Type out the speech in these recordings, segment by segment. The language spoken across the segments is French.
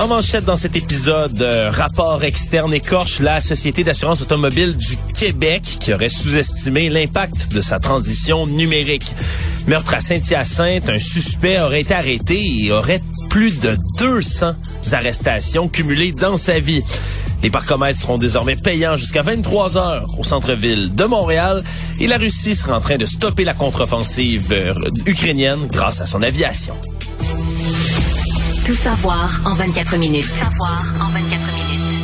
En manchette dans cet épisode, euh, rapport externe écorche la Société d'assurance automobile du Québec qui aurait sous-estimé l'impact de sa transition numérique. Meurtre à Saint-Hyacinthe, un suspect aurait été arrêté et aurait plus de 200 arrestations cumulées dans sa vie. Les parcomètres seront désormais payants jusqu'à 23 heures au centre-ville de Montréal et la Russie sera en train de stopper la contre-offensive euh, ukrainienne grâce à son aviation. Tout savoir en 24 minutes. Tout savoir en 24 minutes.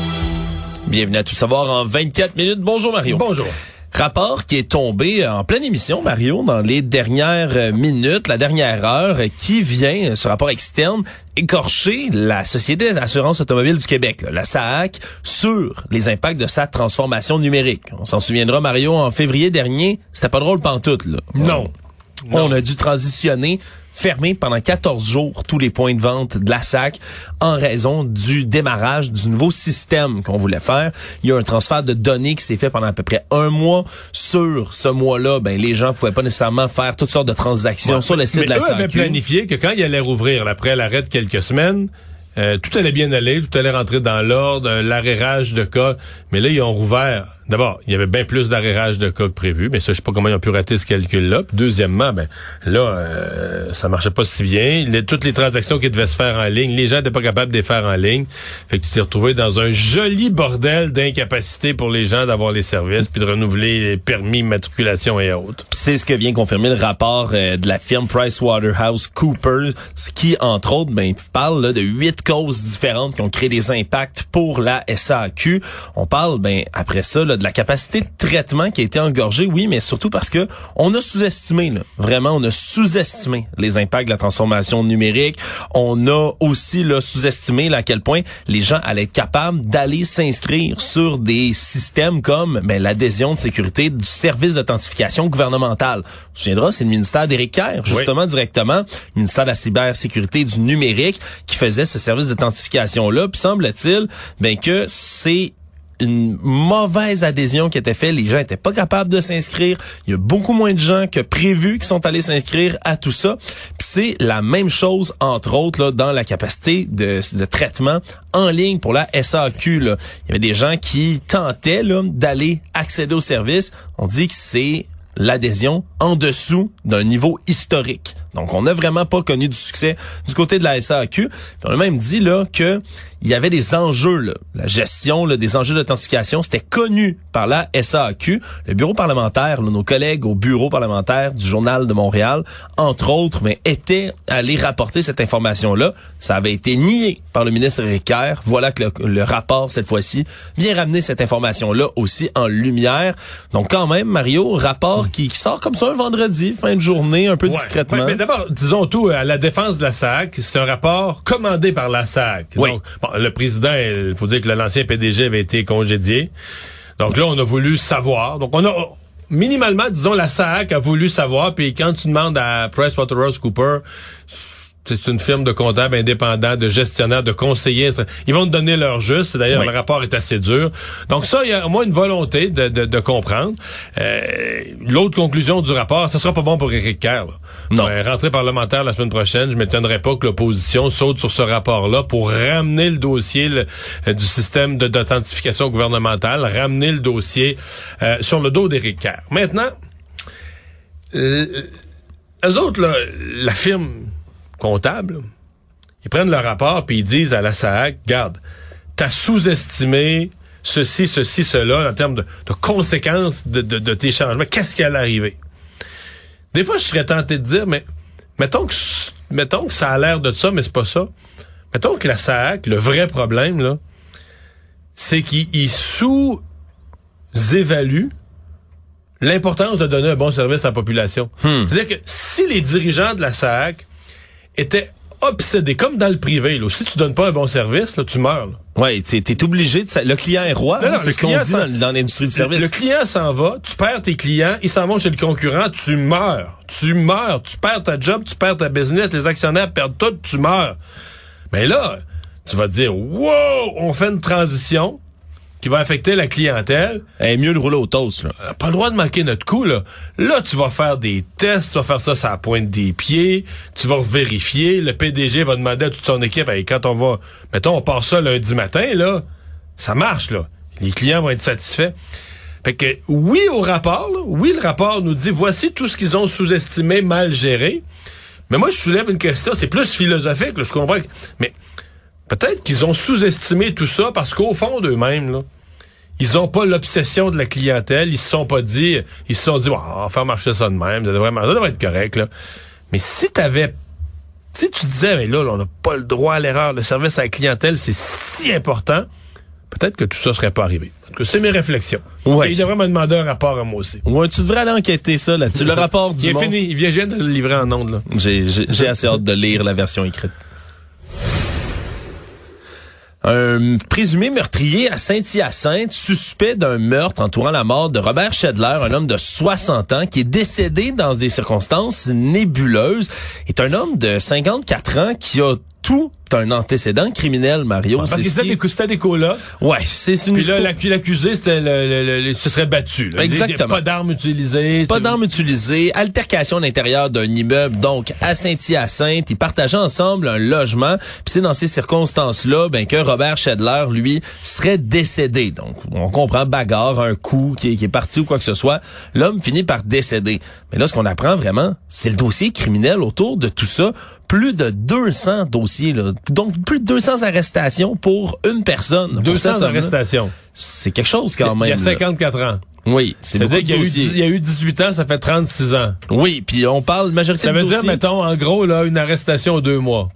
Bienvenue à Tout savoir en 24 minutes. Bonjour Mario. Bonjour. Rapport qui est tombé en pleine émission, Mario, dans les dernières minutes, la dernière heure, qui vient, ce rapport externe, écorcher la Société d'assurance automobile du Québec, la SAAC, sur les impacts de sa transformation numérique. On s'en souviendra, Mario, en février dernier, c'était pas drôle pantoute, là. Non. On a dû transitionner fermer pendant 14 jours tous les points de vente de la SAC en raison du démarrage du nouveau système qu'on voulait faire. Il y a un transfert de données qui s'est fait pendant à peu près un mois. Sur ce mois-là, ben les gens pouvaient pas nécessairement faire toutes sortes de transactions sur le site de la SAC. avaient planifié que quand il allait rouvrir après l'arrêt de quelques semaines, euh, tout allait bien aller, tout allait rentrer dans l'ordre, l'arrérage de cas. Mais là, ils ont rouvert D'abord, il y avait bien plus d'arrérage de cas que prévu, mais ça, je sais pas comment ils ont pu rater ce calcul-là. deuxièmement, ben là, euh, ça marchait pas si bien. toutes les transactions qui devaient se faire en ligne, les gens n'étaient pas capables de les faire en ligne. Fait que tu t'es retrouvé dans un joli bordel d'incapacité pour les gens d'avoir les services, puis de renouveler les permis, matriculation et autres. C'est ce que vient confirmer le rapport euh, de la firme PricewaterhouseCoopers, qui, entre autres, ben, parle là, de huit causes différentes qui ont créé des impacts pour la SAQ. On parle, ben, après ça, là, de la capacité de traitement qui a été engorgée, oui, mais surtout parce que on a sous-estimé, vraiment, on a sous-estimé les impacts de la transformation numérique. On a aussi sous-estimé à quel point les gens allaient être capables d'aller s'inscrire sur des systèmes comme ben, l'adhésion de sécurité du service d'authentification gouvernemental. Je viendrai, c'est le ministère d'Éric Kerr, justement directement, le ministère de la cybersécurité du numérique qui faisait ce service d'authentification-là. Puis semble-t-il ben, que c'est une mauvaise adhésion qui était faite. Les gens étaient pas capables de s'inscrire. Il y a beaucoup moins de gens que prévu qui sont allés s'inscrire à tout ça. Puis c'est la même chose, entre autres, là, dans la capacité de, traitement en ligne pour la SAQ. Là. Il y avait des gens qui tentaient d'aller accéder au service. On dit que c'est l'adhésion en dessous d'un niveau historique. Donc, on n'a vraiment pas connu du succès du côté de la SAQ. on a même dit là que il y avait des enjeux, là. la gestion là, des enjeux d'authentification, c'était connu par la SAQ. Le bureau parlementaire, nos collègues au bureau parlementaire du Journal de Montréal, entre autres, mais étaient allés rapporter cette information-là. Ça avait été nié par le ministre Ricard. Voilà que le, rapport, cette fois-ci, vient ramener cette information-là aussi en lumière. Donc quand même, Mario, rapport qui, sort comme ça un vendredi, fin de journée, un peu discrètement. mais d'abord, disons tout, à la défense de la SAC, c'est un rapport commandé par la SAC. Oui le président, il faut dire que l'ancien PDG avait été congédié. Donc là, on a voulu savoir. Donc on a minimalement, disons, la SAC a voulu savoir. Puis quand tu demandes à PricewaterhouseCoopers c'est une firme de comptables indépendants, de gestionnaires, de conseillers. Ils vont te donner leur juste. D'ailleurs, le rapport est assez dur. Donc ça, il y a au moins une volonté de, de, de comprendre. Euh, L'autre conclusion du rapport, ce sera pas bon pour Éric Kerr. Non. Euh, rentrée parlementaire la semaine prochaine, je m'étonnerais pas que l'opposition saute sur ce rapport-là pour ramener le dossier euh, du système d'authentification gouvernementale, ramener le dossier euh, sur le dos d'Éric Kerr. Maintenant, euh, eux autres, là, la firme comptable, ils prennent le rapport puis ils disent à la SAC, garde, t'as sous-estimé ceci, ceci, cela en termes de, conséquences de, de, tes changements. Qu'est-ce qui allait arriver? Des fois, je serais tenté de dire, mais mettons que, mettons que ça a l'air de ça, mais c'est pas ça. Mettons que la SAC, le vrai problème, là, c'est qu'ils sous-évaluent l'importance de donner un bon service à la population. Hmm. C'est-à-dire que si les dirigeants de la SAC était obsédés, comme dans le privé. Là. Si tu donnes pas un bon service, là, tu meurs. Là. Ouais, tu es obligé de... Le client est roi, hein, c'est le ce qu'on dit dans, dans l'industrie du service. Le client s'en va, tu perds tes clients, ils s'en vont chez le concurrent, tu meurs. Tu meurs, tu perds ta job, tu perds ta business, les actionnaires perdent tout, tu meurs. Mais là, tu vas te dire, wow, on fait une transition qui va affecter la clientèle. Eh, mieux de rouler au toast, là. A pas le droit de manquer notre coup, là. Là, tu vas faire des tests, tu vas faire ça sur la pointe des pieds, tu vas vérifier, le PDG va demander à toute son équipe, Hey, quand on va, mettons, on part ça lundi matin, là, ça marche, là. Les clients vont être satisfaits. Fait que, oui au rapport, là, oui, le rapport nous dit, voici tout ce qu'ils ont sous-estimé, mal géré. Mais moi, je soulève une question, c'est plus philosophique, là, je comprends. que- mais peut-être qu'ils ont sous-estimé tout ça parce qu'au fond d'eux-mêmes, là, ils ont pas l'obsession de la clientèle. Ils se sont pas dit, ils se sont dit, Bon, on va faire marcher ça de même, ça devrait, ça devrait être correct, là. Mais si t'avais, si tu disais, mais là, là, on n'a pas le droit à l'erreur, le service à la clientèle, c'est si important, peut-être que tout ça serait pas arrivé. En tout cas, c'est mes réflexions. Ouais. Et il devrait me demander un rapport à moi aussi. Ouais, tu devrais aller enquêter ça là-dessus. Le rapport du Il est monde. fini. Il vient, je viens de le livrer en ondes, là. J'ai assez hâte de lire la version écrite. Un présumé meurtrier à Saint-Hyacinthe, suspect d'un meurtre entourant la mort de Robert Schedler, un homme de 60 ans qui est décédé dans des circonstances nébuleuses, est un homme de 54 ans qui a tout un antécédent criminel, Mario. Parce C'est que c'était qui- des, c'était des colas. Ouais, c'est une Puis là, l'accusé, c'était le, le- le- le- se serait battu. là. Exactement. Pas d'armes utilisées. Pas d'armes utilisées, altercation à l'intérieur d'un immeuble, donc à Saint-Hyacinthe. Ils partageaient ensemble un logement. Puis c'est dans ces circonstances-là ben, que Robert Schedler, lui, serait décédé. Donc, on comprend bagarre, un coup qui est, qui est parti ou quoi que ce soit. L'homme finit par décéder. Mais là, ce qu'on apprend vraiment, c'est le dossier criminel autour de tout ça. Plus de 200 dossiers, là. donc plus de 200 arrestations pour une personne. pour 200 cet homme-là. arrestations. C'est quelque chose quand même. Il y a là. 54 ans. Oui, c'est beaucoup C'est-à-dire de qu'il y, a eu dossiers. dix- il y a eu 18 ans, ça fait 36 ans. Oui, puis on parle majorité Ça de veut dire, mettons, en gros, là, une arrestation aux deux mois.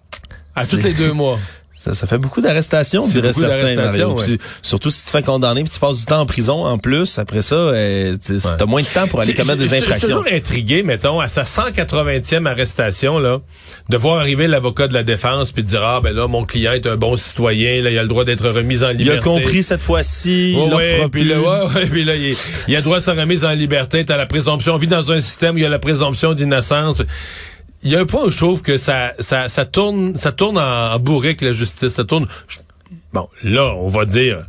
À tous les deux mois. Ça, ça fait beaucoup d'arrestations, dirait certains. ouais. Puis Surtout si tu te fais condamner puis tu passes du temps en prison en plus. Après ça, euh, tu Ouais. as moins de temps pour aller commettre des je- Je suis infractions. toujours intrigué, mettons, à sa 180e arrestation, là, de voir arriver l'avocat de la défense puis de dire, ah, ben là, mon client est un bon citoyen, là, il a le droit d'être remis en Il liberté. a compris cette fois-ci, Ouais, il ouais, puis là, ouais, ouais, puis là, il, il a le droit de sa remise en liberté. T'as la présomption. On vit dans un système où il y a la présomption d'innocence. Il y a un point où je trouve que ça, ça, ça tourne, ça tourne en, en bourrique la justice. Ça tourne. bon, là, on va dire.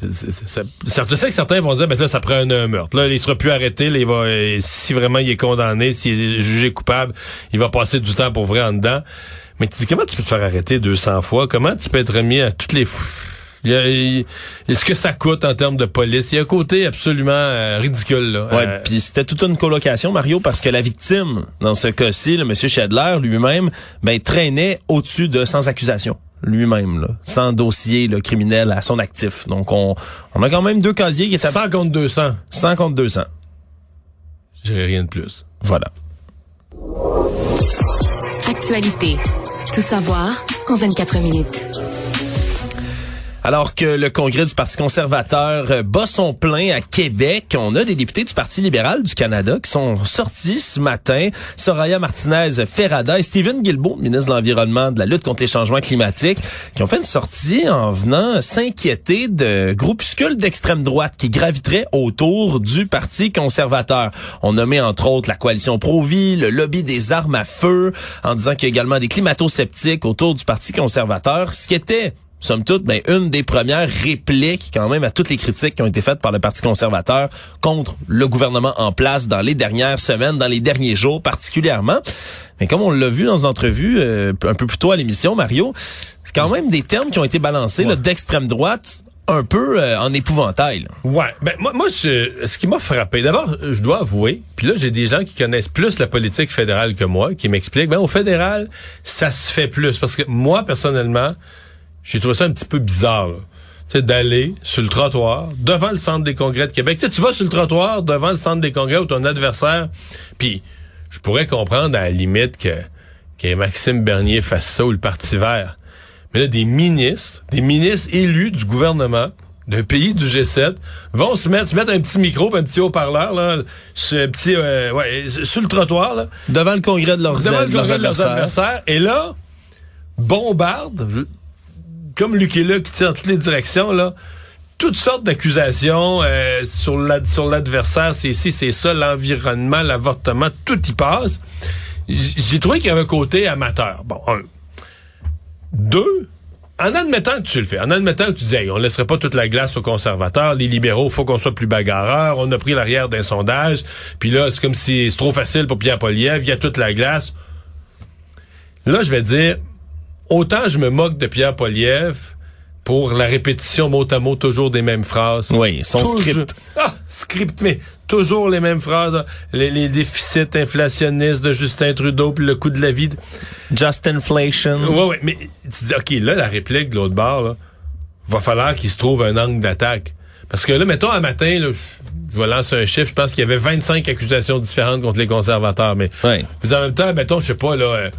c'est- c'est- Je sais que certains vont dire, ben là, ça prend un, un meurtre. Là, il sera plus arrêté. Là, il va, euh, si vraiment il est condamné, s'il est jugé coupable, il va passer du temps pour vrai en dedans. Mais tu dis, comment tu peux te faire arrêter 200 fois? Comment tu peux être remis à toutes les fous? Il y a- il- Est-ce que ça coûte en termes de police? Il y a un côté absolument euh, ridicule. Là. Ouais, Euh, puis c'était toute une colocation, Mario, parce que la victime, dans ce cas-ci, le monsieur Schedler lui-même, ben traînait au-dessus de sans accusation lui-même, là, sans dossier là, criminel à son actif. Donc on, on a quand même deux casiers qui étaient 100 contre 200. 100 contre 200. J'ai rien de plus. Voilà. Actualité. Tout savoir en 24 minutes. Alors que le congrès du Parti conservateur euh, bat son plein à Québec, on a des députés du Parti libéral du Canada qui sont sortis ce matin. Soraya Martinez-Ferrada et Stephen Guilbeault, ministre de l'Environnement, de la lutte contre les changements climatiques, qui ont fait une sortie en venant s'inquiéter de groupuscules d'extrême droite qui graviteraient autour du Parti conservateur. On nommait entre autres la coalition Pro-Vie, le lobby des armes à feu, en disant qu'il y a également des climato-sceptiques autour du Parti conservateur, ce qui était somme toute, ben, une des premières répliques quand même à toutes les critiques qui ont été faites par le Parti conservateur contre le gouvernement en place dans les dernières semaines, dans les derniers jours particulièrement. Mais comme on l'a vu dans une entrevue euh, un peu plus tôt à l'émission, Mario, c'est quand même des termes qui ont été balancés d'extrême droite un peu euh, en épouvantail. là. Ouais, ben moi, moi je- ce qui m'a frappé, d'abord, je dois avouer, puis là j'ai des gens qui connaissent plus la politique fédérale que moi, qui m'expliquent, ben au fédéral, ça se fait plus, parce que moi personnellement, j'ai trouvé ça un petit peu bizarre. là. Tu sais, d'aller sur le trottoir, devant le centre des congrès de Québec. Tu sais, tu vas sur le trottoir, devant le centre des congrès où ton adversaire, puis je pourrais comprendre à la limite que, que Maxime Bernier fasse ça ou le Parti vert. Mais là, des ministres, des ministres élus du gouvernement d'un pays du G7 vont se mettre, se mettre un petit micro, un petit haut-parleur, là, sur un petit, euh, ouais, sur le trottoir, là, Devant le congrès de leurs devant le congrès de leurs adversaires. adversaires. Et là, bombarde, comme Lucky Luke qui tire toutes les directions, là, toutes sortes d'accusations euh, sur la- sur l'adversaire, c'est ici, c'est ça, l'environnement, l'avortement, tout y passe. J'ai trouvé qu'il y avait un côté amateur. Bon, un. Deux, en admettant que tu le fais, en admettant que tu dis, hey, on laisserait pas toute la glace aux conservateurs, les libéraux, faut qu'on soit plus bagarreurs, on a pris l'arrière d'un sondage, puis là, c'est comme si c'est trop facile pour Pierre Poliev, il y a toute la glace. Là, je vais dire, autant je me moque de Pierre Poliev pour la répétition mot à mot toujours des mêmes phrases. Oui, son Toujours- script. Ah, script, mais toujours les mêmes phrases. Les, les déficits inflationnistes de Justin Trudeau, puis le coût de la vie. Just inflation. Ouais, ouais, mais tu dis, OK, là, la réplique de l'autre bord, là, va falloir qu'il se trouve un angle d'attaque. Parce que là, mettons, un matin, là, je vais lancer un chiffre, je pense qu'il y avait 25 accusations différentes contre les conservateurs, mais en même temps, mettons, je sais pas, là, euh,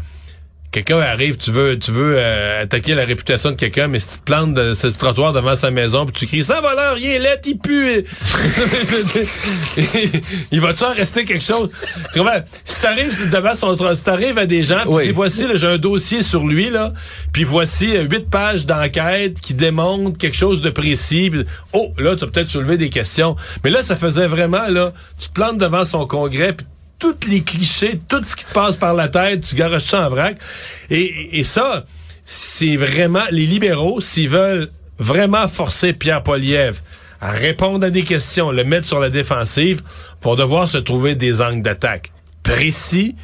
quelqu'un arrive, tu veux, tu veux euh, attaquer la réputation de quelqu'un, mais si tu te plantes de ce trottoir devant sa maison, puis tu cries, ça voleur, il est laid, il pue. il va-tu en rester quelque chose? Tu comprends? Si t'arrives devant son trottoir, si t'arrives à des gens, puis Oui. voici, j'ai un dossier sur lui, là, puis voici euh, huit pages d'enquête qui démontrent quelque chose de précis. oh, là, tu as peut-être soulevé des questions. Mais là, ça faisait vraiment, là, tu te plantes devant son congrès, puis tous les clichés, tout ce qui te passe par la tête, tu garoches ça en vrac. Et, ça, c'est vraiment, les libéraux, s'ils veulent vraiment forcer Pierre Poliev à répondre à des questions, le mettre sur la défensive, vont devoir se trouver des angles d'attaque précis,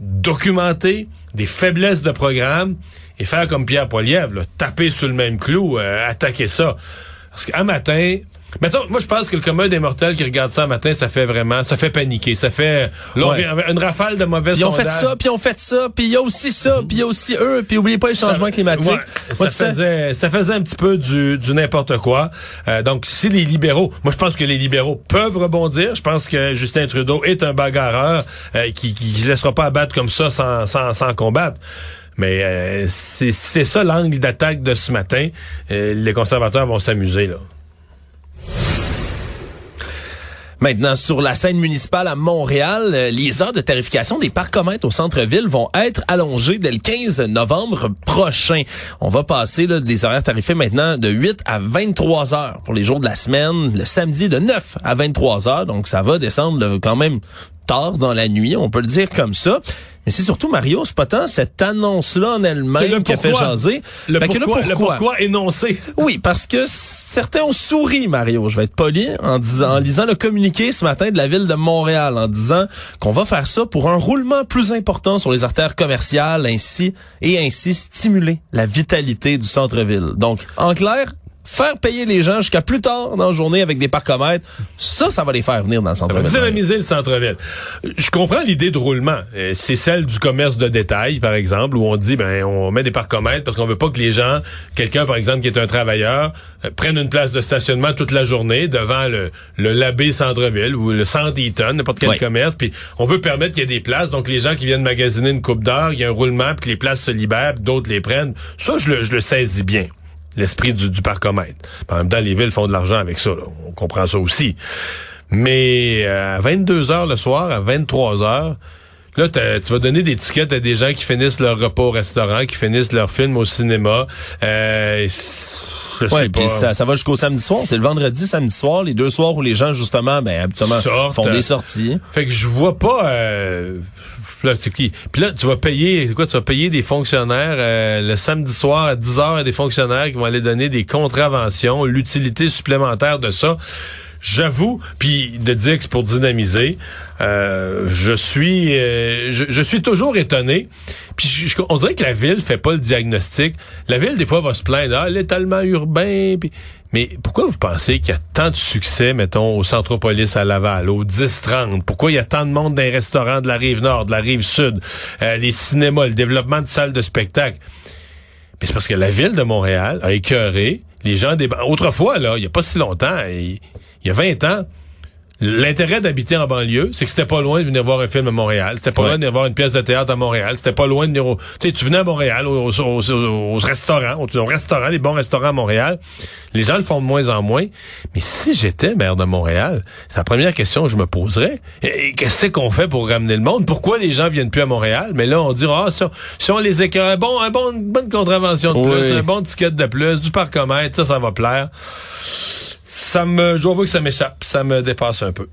documentés, des faiblesses de programme, et faire comme Pierre Poliev, taper sur le même clou, euh, attaquer ça. Parce qu'un matin, mettons, moi je pense que le commun des mortels qui regarde ça un matin, ça fait vraiment, ça fait paniquer, ça fait là, Ouais. une rafale de mauvais Ils ont fait ça, puis ils ont fait ça, puis il y a aussi ça, puis il y a aussi eux, puis oubliez pas les changements climatiques. ouais, Moi, ça, faisait, ça faisait un petit peu du, du n'importe quoi. Euh, donc, si les libéraux, moi je pense que les libéraux peuvent rebondir. Je pense que Justin Trudeau est un bagarreur euh, qui ne laissera pas abattre comme ça sans, sans, sans combattre. Mais euh, c'est c'est ça l'angle d'attaque de ce matin. Euh, les conservateurs vont s'amuser là. Maintenant, sur la scène municipale à Montréal, euh, les heures de tarification des parcomètres au centre-ville vont être allongées dès le 15 novembre prochain. On va passer là, des horaires tarifés maintenant de 8 à 23 heures pour les jours de la semaine, le samedi de 9 à 23 heures. Donc, ça va descendre quand même tard dans la nuit, on peut le dire comme ça. Mais c'est surtout, Mario, c'est pas tant cette annonce-là en elle-même le qui a fait pourquoi? jaser. Le, Ben pourquoi, le pourquoi? énoncé? oui, parce que certains ont souri, Mario. Je vais être poli en disant, en lisant le communiqué ce matin de la ville de Montréal, en disant qu'on va faire ça pour un roulement plus important sur les artères commerciales, ainsi et ainsi stimuler la vitalité du centre-ville. Donc, en clair, faire payer les gens jusqu'à plus tard dans la journée avec des parcomètres, ça, ça va les faire venir dans le centre-ville. dynamiser le centre-ville. Je comprends l'idée de roulement. Euh, C'est celle du commerce de détail, par exemple, où on dit, ben, on met des parcomètres parce qu'on veut pas que les gens, quelqu'un, par exemple, qui est un travailleur, euh, prenne une place de stationnement toute la journée devant le, le Labé centre-ville ou le centre Eaton, n'importe quel commerce. Puis on veut permettre qu'il y ait des places. Donc les gens qui viennent magasiner une coupe d'heure, il y a un roulement, puis que les places se libèrent, d'autres les prennent. Ça, je le, je le saisis bien. L'esprit du, du parcomètre. En même temps, les villes font de l'argent avec ça. là. On comprend ça aussi. Mais euh, à 22 heures le soir, à 23 heures, là, tu vas donner des tickets à des gens qui finissent leur repas au restaurant, qui finissent leur film au cinéma. Euh, je Ouais, sais pas. puis ça, ça va jusqu'au samedi soir. C'est le vendredi, samedi soir, les deux soirs où les gens, justement, ben, habituellement, font des sorties. Fait que je vois pas. Euh, Puis là, tu vas payer. Quoi? Tu vas payer des fonctionnaires euh, le samedi soir à 10 heures à des fonctionnaires qui vont aller donner des contraventions, l'utilité supplémentaire de ça. J'avoue, puis de dire que c'est pour dynamiser, euh, je suis euh, je, je suis toujours étonné. Puis je- je- on dirait que la ville fait pas le diagnostic. La ville des fois va se plaindre, ah l'étalement urbain. puis- mais pourquoi vous pensez qu'il y a tant de succès, mettons, au Centropolis à Laval, au 10-30? Pourquoi il y a tant de monde dans les restaurants de la rive nord, de la rive sud, euh, les cinémas, le développement de salles de spectacle? Mais c'est parce que la ville de Montréal a écœuré les gens des... Autrefois, là, il y a pas si longtemps, il y a 20 ans, L'intérêt d'habiter en banlieue, c'est que c'était pas loin de venir voir un film à Montréal. C'était pas loin de venir voir une pièce de théâtre à Montréal. C'était pas loin de venir au... Tu sais, tu venais à Montréal, aux, aux, aux, restaurants, aux, restaurants, les bons restaurants à Montréal. Les gens le font de moins en moins. Mais si j'étais maire de Montréal, c'est la première question que je me poserais. Qu'est-ce qu'on fait pour ramener le monde? Pourquoi les gens viennent plus à Montréal? Mais là, on dit, ah, si, on les écœure, bon, un bon, une bonne contravention de plus, un bon ticket de plus, du parcomètre, ça, ça va plaire ça me, je dois que ça m'échappe, ça me dépasse un peu.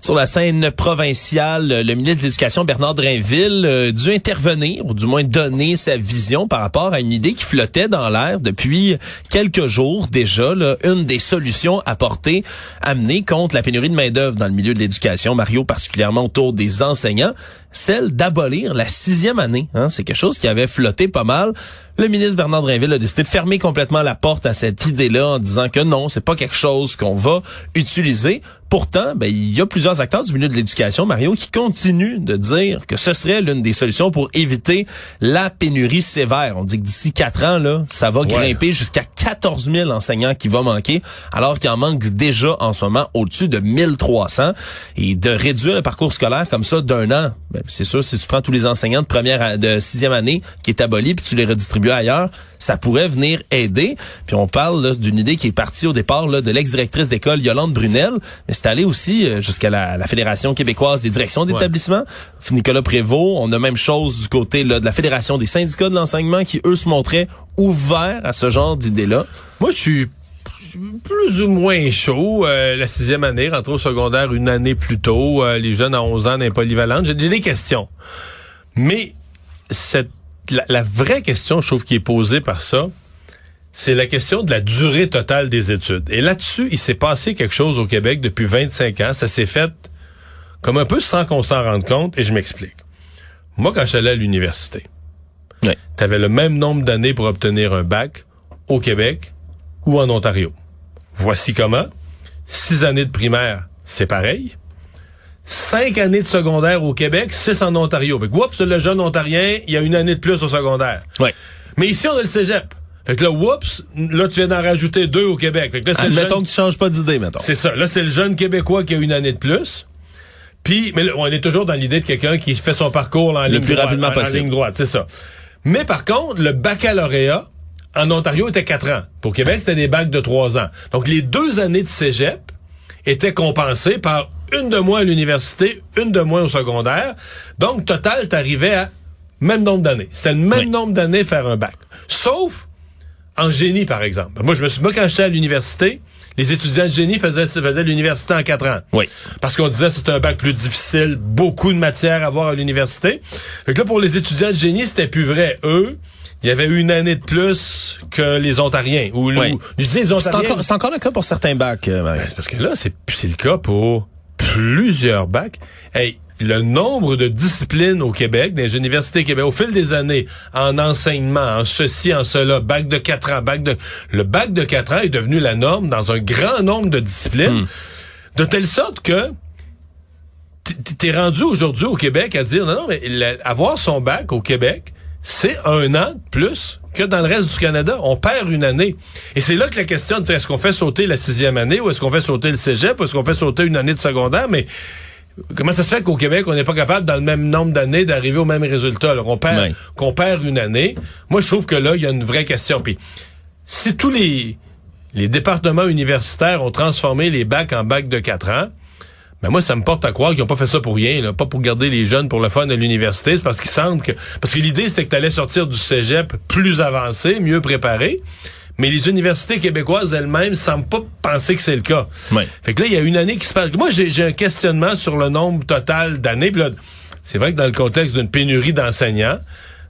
Sur la scène provinciale, le ministre de l'Éducation, Bernard Drainville, euh, dû intervenir, ou du moins donner sa vision par rapport à une idée qui flottait dans l'air depuis quelques jours déjà. Là, une des solutions apportées, amenées contre la pénurie de main-d'œuvre dans le milieu de l'éducation, Mario, particulièrement autour des enseignants, celle d'abolir la sixième année. Hein. C'est quelque chose qui avait flotté pas mal. Le ministre Bernard Drinville a décidé de fermer complètement la porte à cette idée-là en disant que non, c'est pas quelque chose qu'on va utiliser. Pourtant, ben, il y a plusieurs acteurs du milieu de l'éducation, Mario, qui continuent de dire que ce serait l'une des solutions pour éviter la pénurie sévère. On dit que d'ici quatre ans, là, ça va grimper jusqu'à 14 000 enseignants qui vont manquer, alors qu'il en manque déjà en ce moment au-dessus de 1300. Et de réduire le parcours scolaire comme ça d'un an, ben, c'est sûr, si tu prends tous les enseignants de première, de sixième année qui est aboli, puis tu les redistribues ailleurs, ça pourrait venir aider. Puis on parle d'une idée qui est partie au départ là, de l'ex-directrice d'école Yolande Brunel, mais c'est allé aussi euh, jusqu'à la, Fédération québécoise des directions d'établissement, Nicolas Prévost. On a même chose du côté là, de la Fédération des syndicats de l'enseignement qui, eux, se montraient ouverts à ce genre d'idée-là. Moi, je suis plus ou moins chaud. Euh, la sixième année, rentrer au secondaire une année plus tôt. Euh, les jeunes à 11 ans, polyvalente. J'ai des questions. Mais cette la, vraie question, je trouve, qui est posée par ça, c'est la question de la durée totale des études. Et là-dessus, il s'est passé quelque chose au Québec depuis 25 ans. Ça s'est fait comme un peu sans qu'on s'en rende compte, et je m'explique. Moi, quand j'allais à l'université, ouais. tu avais le même nombre d'années pour obtenir un bac au Québec ou en Ontario. Voici comment. Six années de primaire, c'est pareil cinq années de secondaire au Québec, six en Ontario. Fait que, oups, le jeune ontarien, il y a une année de plus au secondaire. Ouais. Mais ici, on a le cégep. Fait que là, oups, là, tu viens d'en rajouter deux au Québec. Fait que là, c'est jeune... que tu changes pas d'idée, mettons. C'est ça. Là, c'est le jeune Québécois qui a une année de plus. Puis, mais là, on est toujours dans l'idée de quelqu'un qui fait son parcours en le plus rapidement possible. En ligne droite, c'est ça. Mais par contre, le baccalauréat en Ontario était quatre ans. Pour Québec, c'était des bacs de trois ans. Donc, les deux années de cégep étaient compensées par une de moins à l'université, une de moins au secondaire. Donc, total, t'arrivais à même nombre d'années. C'était le même nombre d'années faire un bac. Sauf en génie, par exemple. Moi, je me suis, moi, quand j'étais à l'université, les étudiants de génie faisaient, faisaient l'université en quatre ans. Oui. Parce qu'on disait que c'était un bac plus difficile, beaucoup de matières à voir à l'université. Fait que là, pour les étudiants de génie, c'était plus vrai. Eux, il y avait une année de plus que les Ontariens. Ou, oui. je dis les Ontariens. C'est encore, le cas pour certains bacs. Euh, ben, parce que là, c'est le cas pour plusieurs bacs. Hey, le nombre de disciplines au Québec, dans les universités Québec, au fil des années, en enseignement, en ceci, en cela, bac de quatre ans, bac de... Le bac de quatre ans est devenu la norme dans un grand nombre de disciplines, hmm. de telle sorte que t'es rendu aujourd'hui au Québec à dire, non, non, mais avoir son bac au Québec, c'est un an de plus que dans le reste du Canada. On perd une année. Et c'est là que la question, est-ce qu'on fait sauter la sixième année ou est-ce qu'on fait sauter le cégep ou est-ce qu'on fait sauter une année de secondaire? Mais comment ça se fait qu'au Québec, on n'est pas capable, dans le même nombre d'années, d'arriver au même résultat? Alors, on perd, qu'on perd une année. Moi, je trouve que là, il y a une vraie question. Puis, si tous les, les départements universitaires ont transformé les bacs en bacs de quatre ans, mais moi, ça me porte à croire qu'ils n'ont pas fait ça pour rien, là, pas pour garder les jeunes pour le fun à l'université. C'est parce qu'ils sentent que... Parce que l'idée, c'était que tu allais sortir du cégep plus avancé, mieux préparé. Mais les universités québécoises elles-mêmes semblent pas penser que c'est le cas. Fait que là, il y a une année qui se passe. Moi, j'ai un questionnement sur le nombre total d'années. C'est vrai que dans le contexte d'une pénurie d'enseignants,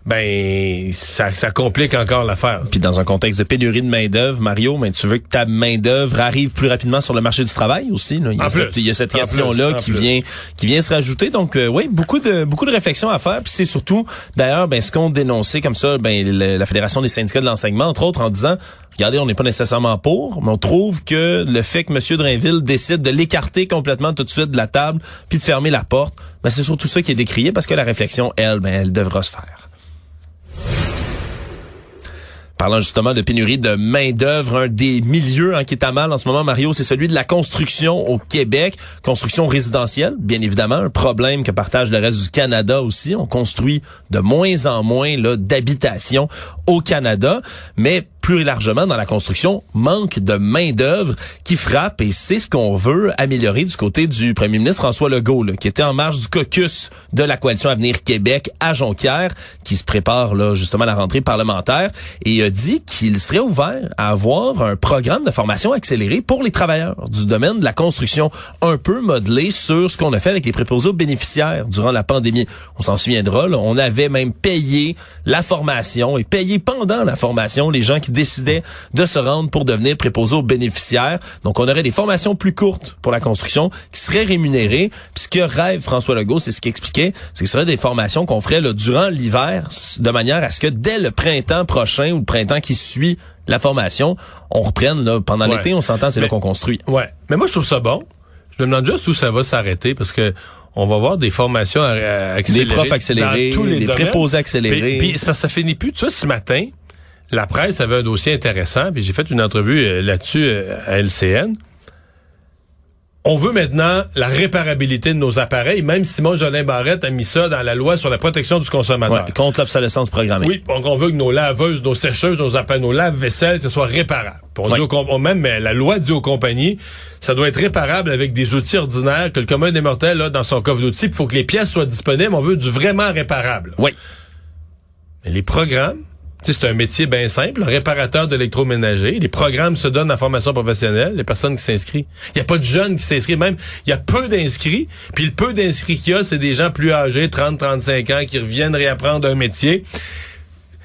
ben ça, ça complique encore l'affaire. Puis dans un contexte de pénurie de main d'œuvre, Mario, mais tu veux que ta main d'œuvre arrive plus rapidement sur le marché du travail aussi. Là? Il, y a cette, il y a cette question là qui vient qui vient se rajouter. Donc euh, oui, beaucoup de beaucoup de réflexions à faire. Puis c'est surtout d'ailleurs ben ce qu'on dénonçait comme ça, ben la fédération des syndicats de l'enseignement entre autres en disant regardez, on n'est pas nécessairement pour, mais on trouve que le fait que M. Drainville décide de l'écarter complètement tout de suite de la table puis de fermer la porte, ben c'est surtout ça qui est décrié parce que la réflexion elle ben elle devra se faire. Parlant justement de pénurie de main-d'œuvre, un des milieux en qui est à mal en ce moment, Mario, c'est celui de la construction au Québec. Construction résidentielle, bien évidemment, un problème que partage le reste du Canada aussi. On construit de moins en moins d'habitations au Canada, mais plus largement dans la construction, manque de main-d'œuvre qui frappe et c'est ce qu'on veut améliorer du côté du premier ministre François Legault, là, qui était en marge du caucus de la coalition Avenir Québec à Jonquière, qui se prépare là, justement à la rentrée parlementaire et a dit qu'il serait ouvert à avoir un programme de formation accéléré pour les travailleurs du domaine de la construction, un peu modelé sur ce qu'on a fait avec les préposés aux bénéficiaires durant la pandémie. On s'en souviendra, là, on avait même payé la formation et payé pendant la formation les gens qui décidaient de se rendre pour devenir préposés aux bénéficiaires. Donc, on aurait des formations plus courtes pour la construction qui seraient rémunérées. Puis ce que rêve François Legault, c'est ce qu'il expliquait, c'est que ce serait des formations qu'on ferait là, durant l'hiver, de manière à ce que dès le printemps prochain ou le printemps qui suit la formation, on reprenne là, pendant l'été, on s'entend, c'est là qu'on construit. Ouais. Mais moi, je trouve ça bon. Je me demande juste où ça va s'arrêter parce que on va voir des formations accélérées. Des profs accélérés, tous les des préposés accélérés. Puis, puis ça, ça finit plus. Tu vois, ce matin, la presse avait un dossier intéressant, puis j'ai fait une entrevue euh, là-dessus euh, à LCN. On veut maintenant la réparabilité de nos appareils, même Simon Jolin Barrette a mis ça dans la loi sur la protection du consommateur. contre l'obsolescence programmée. Oui, donc on veut que nos laveuses, nos sécheuses, nos appareils, nos lave-vaisselle, ce soit réparable. On dit au, même mais la loi dit aux compagnies, ça doit être réparable avec des outils ordinaires que le commun des mortels a dans son coffre d'outils. Il faut que les pièces soient disponibles. On veut du vraiment réparable. Oui. Mais les programmes c'est un métier bien simple, réparateur d'électroménager. Les programmes se donnent en formation professionnelle, les personnes qui s'inscrivent. Il n'y a pas de jeunes qui s'inscrivent, même il y a peu d'inscrits. Puis le peu d'inscrits qu'il y a, c'est des gens plus âgés, 30, 35 ans, qui reviennent réapprendre un métier.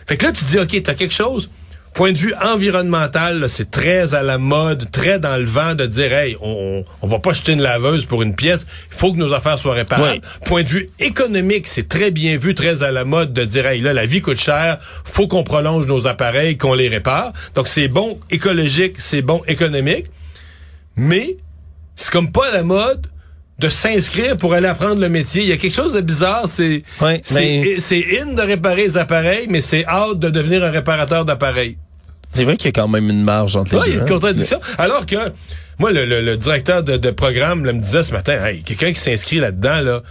Fait que là, tu te dis, OK, t'as quelque chose point de vue environnemental, c'est très à la mode, très dans le vent de dire hey, on, on va pas jeter une laveuse pour une pièce, il faut que nos affaires soient réparées. Point de vue économique, c'est très bien vu, très à la mode de dire hey, là la vie coûte cher, faut qu'on prolonge nos appareils, qu'on les répare. Donc c'est bon écologique, c'est bon économique. Mais c'est comme pas à la mode de s'inscrire pour aller apprendre le métier. Il y a quelque chose de bizarre. C'est c'est in de réparer les appareils, mais c'est out de devenir un réparateur d'appareils. C'est vrai qu'il y a quand même une marge entre les deux. il y a une hein. contradiction. Alors que moi, le, directeur de, programme me disait ce matin, hey, quelqu'un qui s'inscrit là-dedans, là,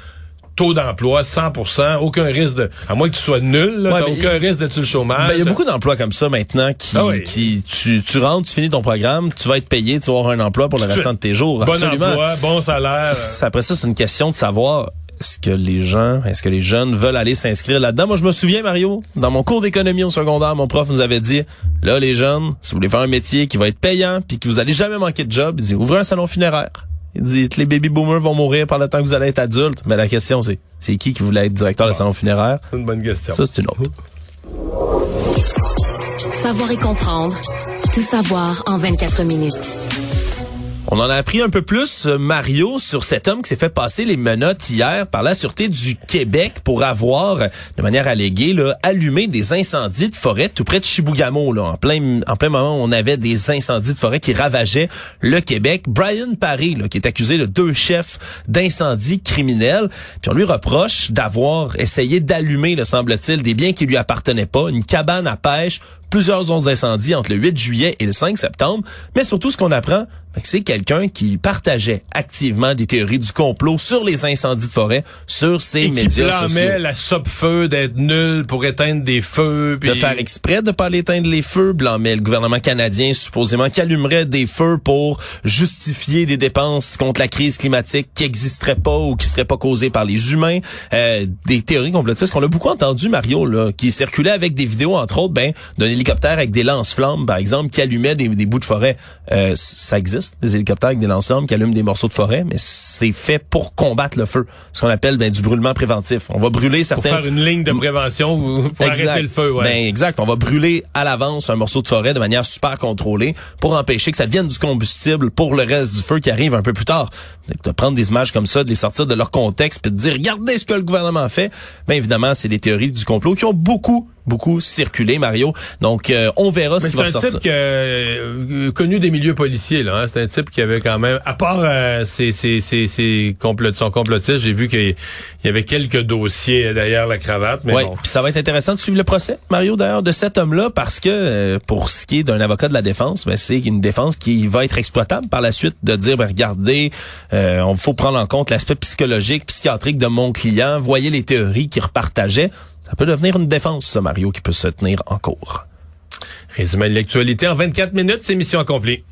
taux d'emploi 100% aucun risque de à moins que tu sois nul, là, aucun risque d'être sur le chômage. Ben, il y a beaucoup d'emplois comme ça maintenant qui ah qui tu, tu rentres, tu finis ton programme, tu vas être payé, tu vas avoir un emploi pour le restant de tes jours. Bon emploi, bon salaire. Après ça, c'est une question de savoir est-ce que les gens, est-ce que les jeunes veulent aller s'inscrire là-dedans? Moi, je me souviens, Mario, dans mon cours d'économie au secondaire, mon prof nous avait dit, là, les jeunes, si vous voulez faire un métier qui va être payant puis que vous allez jamais manquer de job, il dit, ouvrez un salon funéraire. Il dit les baby boomers vont mourir par le temps que vous allez être adulte. Mais la question, c'est c'est qui qui voulait être directeur de salon funéraire? C'est une bonne question. Ça, c'est une autre. Savoir et comprendre. Tout savoir en 24 minutes. On en a appris un peu plus, euh, Mario, sur cet homme qui s'est fait passer les menottes hier par la Sûreté du Québec pour avoir, de manière alléguée, là, allumé des incendies de forêt tout près de Chibougamau. Là, en, plein, en plein moment, on avait des incendies de forêt qui ravageaient le Québec. Brian Parry, là, qui est accusé de deux chefs d'incendie criminels, puis on lui reproche d'avoir essayé d'allumer, le semble-t-il, des biens qui lui appartenaient pas, une cabane à pêche, plusieurs zones d'incendie entre le 8 juillet et le 5 septembre, mais surtout ce qu'on apprend, c'est quelqu'un qui partageait activement des théories du complot sur les incendies de forêt sur ses et médias qui sociaux. la sope-feu d'être nul pour éteindre des feux. De faire exprès de pas aller éteindre les feux, blâmait le gouvernement canadien supposément qui allumerait des feux pour justifier des dépenses contre la crise climatique qui n'existeraient pas ou qui seraient pas causées par les humains. Euh, des théories complotistes qu'on a beaucoup entendu, Mario, là, qui circulait avec des vidéos, entre autres, ben, hélicoptère avec des lance-flammes, par exemple, qui allumait des, des bouts de forêt. Euh, ça existe des hélicoptères avec des lance qui allument des morceaux de forêt, mais c'est fait pour combattre le feu. Ce qu'on appelle ben, du brûlement préventif. On va brûler certains... Pour faire une ligne de prévention pour arrêter le feu. Ouais. Ben, exact. On va brûler à l'avance un morceau de forêt de manière super contrôlée pour empêcher que ça devienne du combustible pour le reste du feu qui arrive un peu plus tard. de prendre des images comme ça, de les sortir de leur contexte, puis de dire regardez ce que le gouvernement fait. Ben évidemment, c'est des théories du complot qui ont beaucoup beaucoup circulé, Mario. Donc, euh, on verra ce qui va sortir. C'est un type euh, connu des milieux policiers. là. Hein. C'est un type qui avait quand même, à part euh, ses, ses, ses, ses complot, son complotiste, j'ai vu qu'il y avait quelques dossiers derrière la cravate. Mais ouais, bon. puis ça va être intéressant de suivre le procès, Mario, d'ailleurs, de cet homme-là, parce que euh, pour ce qui est d'un avocat de la défense, ben, c'est une défense qui va être exploitable par la suite de dire, ben, regardez, euh, on faut prendre en compte l'aspect psychologique, psychiatrique de mon client, voyez les théories qu'il repartageait. Ça peut devenir une défense, ça, Mario, qui peut se tenir en cours. Résumé de l'actualité en 24 minutes, c'est mission accomplie.